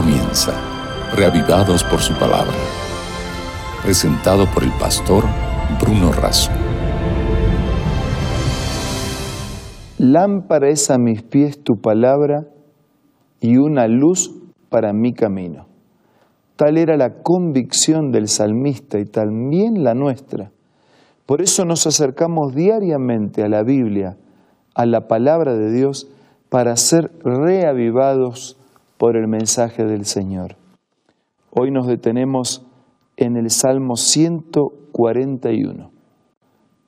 comienza, reavivados por su palabra. Presentado por el pastor Bruno Razo. Lámpara es a mis pies tu palabra y una luz para mi camino. Tal era la convicción del salmista y también la nuestra. Por eso nos acercamos diariamente a la Biblia, a la palabra de Dios, para ser reavivados por el mensaje del Señor. Hoy nos detenemos en el Salmo 141,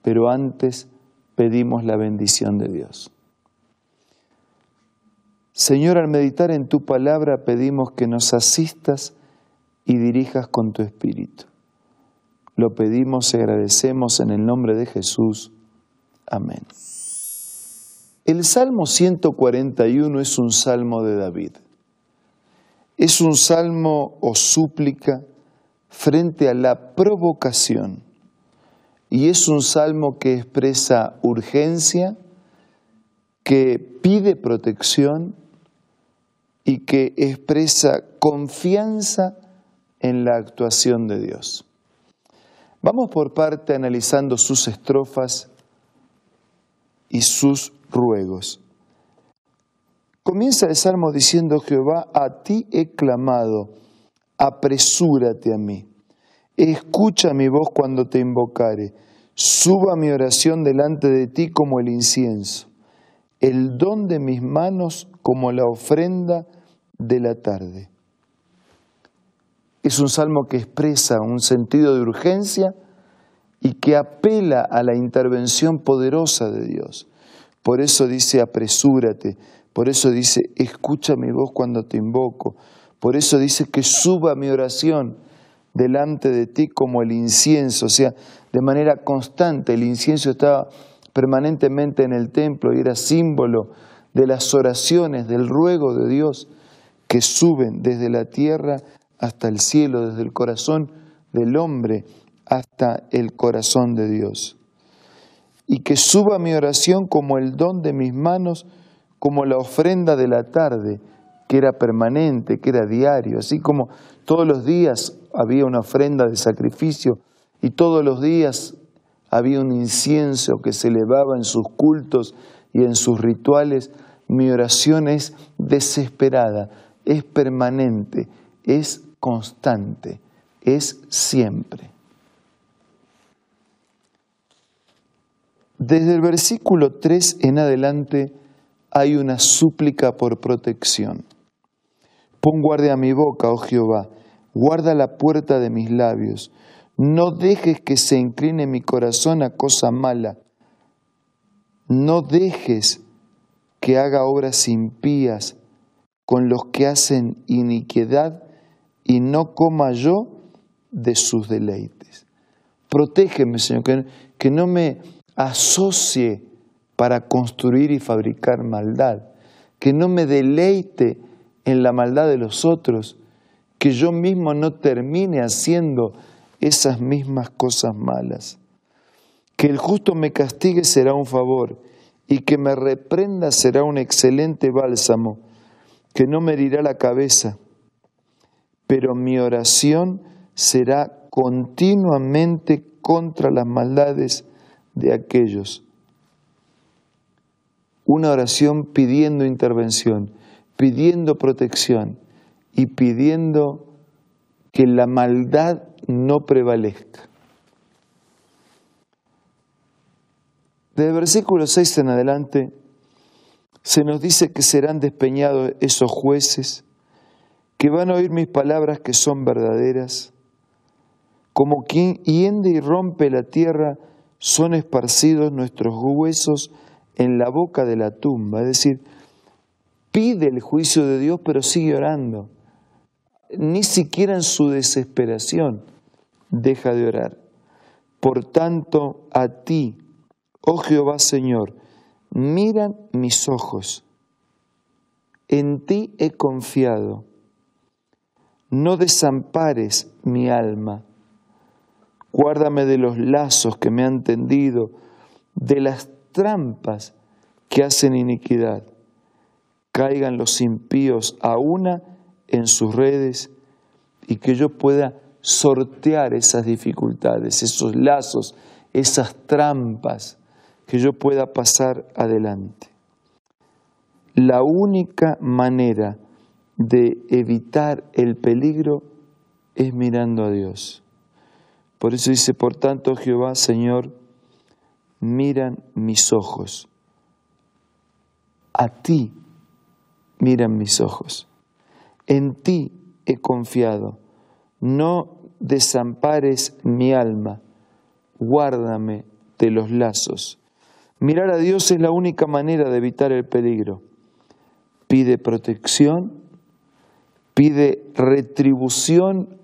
pero antes pedimos la bendición de Dios. Señor, al meditar en tu palabra pedimos que nos asistas y dirijas con tu espíritu. Lo pedimos y agradecemos en el nombre de Jesús. Amén. El Salmo 141 es un salmo de David. Es un salmo o súplica frente a la provocación. Y es un salmo que expresa urgencia, que pide protección y que expresa confianza en la actuación de Dios. Vamos por parte analizando sus estrofas y sus ruegos. Comienza el salmo diciendo, Jehová, a ti he clamado, apresúrate a mí. Escucha mi voz cuando te invocare. Suba mi oración delante de ti como el incienso, el don de mis manos como la ofrenda de la tarde. Es un salmo que expresa un sentido de urgencia y que apela a la intervención poderosa de Dios. Por eso dice, apresúrate, por eso dice, escucha mi voz cuando te invoco, por eso dice que suba mi oración delante de ti como el incienso, o sea, de manera constante. El incienso estaba permanentemente en el templo y era símbolo de las oraciones, del ruego de Dios que suben desde la tierra hasta el cielo, desde el corazón del hombre hasta el corazón de Dios y que suba mi oración como el don de mis manos, como la ofrenda de la tarde, que era permanente, que era diario, así como todos los días había una ofrenda de sacrificio y todos los días había un incienso que se elevaba en sus cultos y en sus rituales, mi oración es desesperada, es permanente, es constante, es siempre. Desde el versículo 3 en adelante hay una súplica por protección. Pon guardia a mi boca, oh Jehová, guarda la puerta de mis labios. No dejes que se incline mi corazón a cosa mala. No dejes que haga obras impías con los que hacen iniquidad y no coma yo de sus deleites. Protégeme, Señor, que, que no me asocie para construir y fabricar maldad, que no me deleite en la maldad de los otros, que yo mismo no termine haciendo esas mismas cosas malas. Que el justo me castigue será un favor y que me reprenda será un excelente bálsamo, que no me herirá la cabeza, pero mi oración será continuamente contra las maldades de aquellos. Una oración pidiendo intervención, pidiendo protección y pidiendo que la maldad no prevalezca. Desde el versículo 6 en adelante se nos dice que serán despeñados esos jueces, que van a oír mis palabras que son verdaderas, como quien hiende y rompe la tierra son esparcidos nuestros huesos en la boca de la tumba. Es decir, pide el juicio de Dios, pero sigue orando. Ni siquiera en su desesperación deja de orar. Por tanto, a ti, oh Jehová Señor, miran mis ojos. En ti he confiado. No desampares mi alma Guárdame de los lazos que me han tendido, de las trampas que hacen iniquidad. Caigan los impíos a una en sus redes y que yo pueda sortear esas dificultades, esos lazos, esas trampas, que yo pueda pasar adelante. La única manera de evitar el peligro es mirando a Dios. Por eso dice, por tanto, Jehová, Señor, miran mis ojos. A ti miran mis ojos. En ti he confiado. No desampares mi alma. Guárdame de los lazos. Mirar a Dios es la única manera de evitar el peligro. Pide protección, pide retribución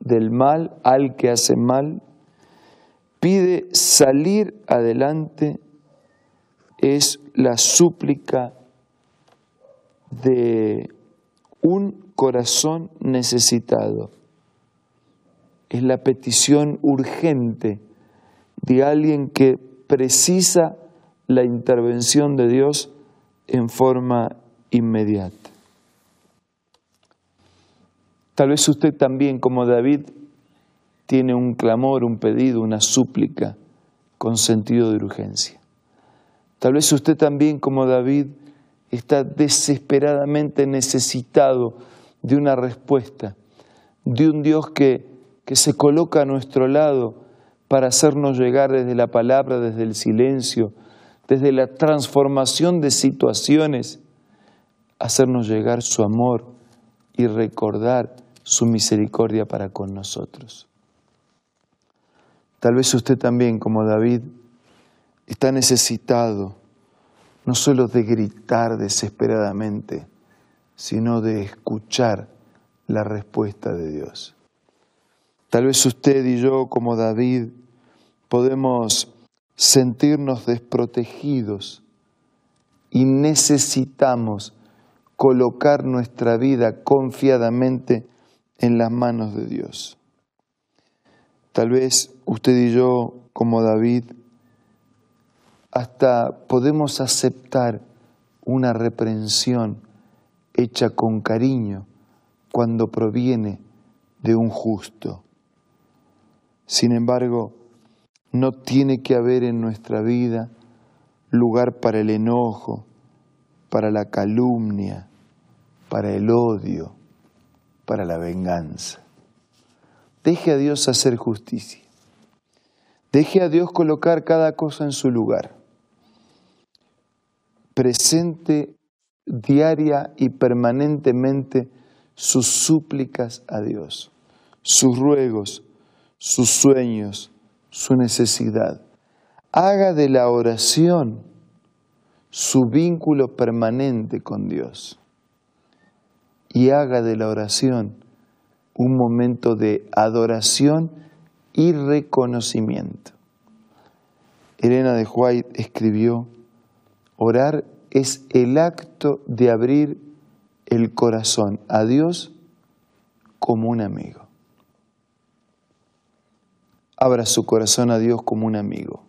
del mal al que hace mal, pide salir adelante, es la súplica de un corazón necesitado. Es la petición urgente de alguien que precisa la intervención de Dios en forma inmediata. Tal vez usted también, como David, tiene un clamor, un pedido, una súplica con sentido de urgencia. Tal vez usted también, como David, está desesperadamente necesitado de una respuesta, de un Dios que, que se coloca a nuestro lado para hacernos llegar desde la palabra, desde el silencio, desde la transformación de situaciones, hacernos llegar su amor y recordar su misericordia para con nosotros. Tal vez usted también, como David, está necesitado no solo de gritar desesperadamente, sino de escuchar la respuesta de Dios. Tal vez usted y yo, como David, podemos sentirnos desprotegidos y necesitamos colocar nuestra vida confiadamente en las manos de Dios. Tal vez usted y yo, como David, hasta podemos aceptar una reprensión hecha con cariño cuando proviene de un justo. Sin embargo, no tiene que haber en nuestra vida lugar para el enojo, para la calumnia, para el odio, para la venganza. Deje a Dios hacer justicia. Deje a Dios colocar cada cosa en su lugar. Presente diaria y permanentemente sus súplicas a Dios, sus ruegos, sus sueños, su necesidad. Haga de la oración su vínculo permanente con Dios y haga de la oración un momento de adoración y reconocimiento. Elena de White escribió, orar es el acto de abrir el corazón a Dios como un amigo. Abra su corazón a Dios como un amigo.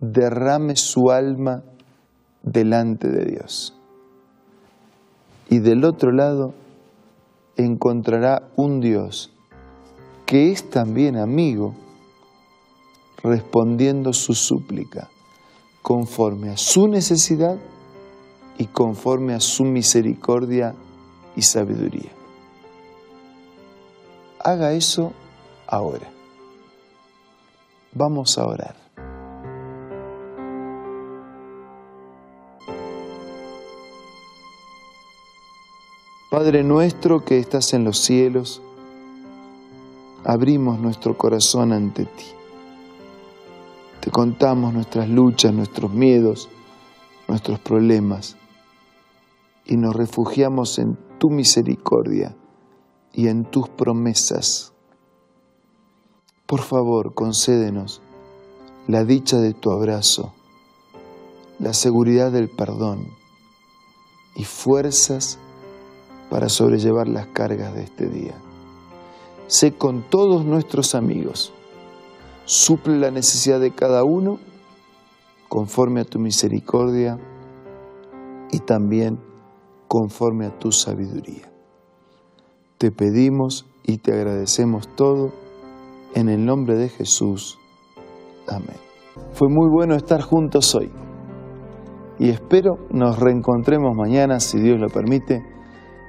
Derrame su alma delante de Dios y del otro lado encontrará un Dios que es también amigo, respondiendo su súplica conforme a su necesidad y conforme a su misericordia y sabiduría. Haga eso ahora. Vamos a orar. Padre nuestro que estás en los cielos, abrimos nuestro corazón ante ti. Te contamos nuestras luchas, nuestros miedos, nuestros problemas y nos refugiamos en tu misericordia y en tus promesas. Por favor, concédenos la dicha de tu abrazo, la seguridad del perdón y fuerzas para sobrellevar las cargas de este día. Sé con todos nuestros amigos, suple la necesidad de cada uno conforme a tu misericordia y también conforme a tu sabiduría. Te pedimos y te agradecemos todo en el nombre de Jesús. Amén. Fue muy bueno estar juntos hoy y espero nos reencontremos mañana, si Dios lo permite,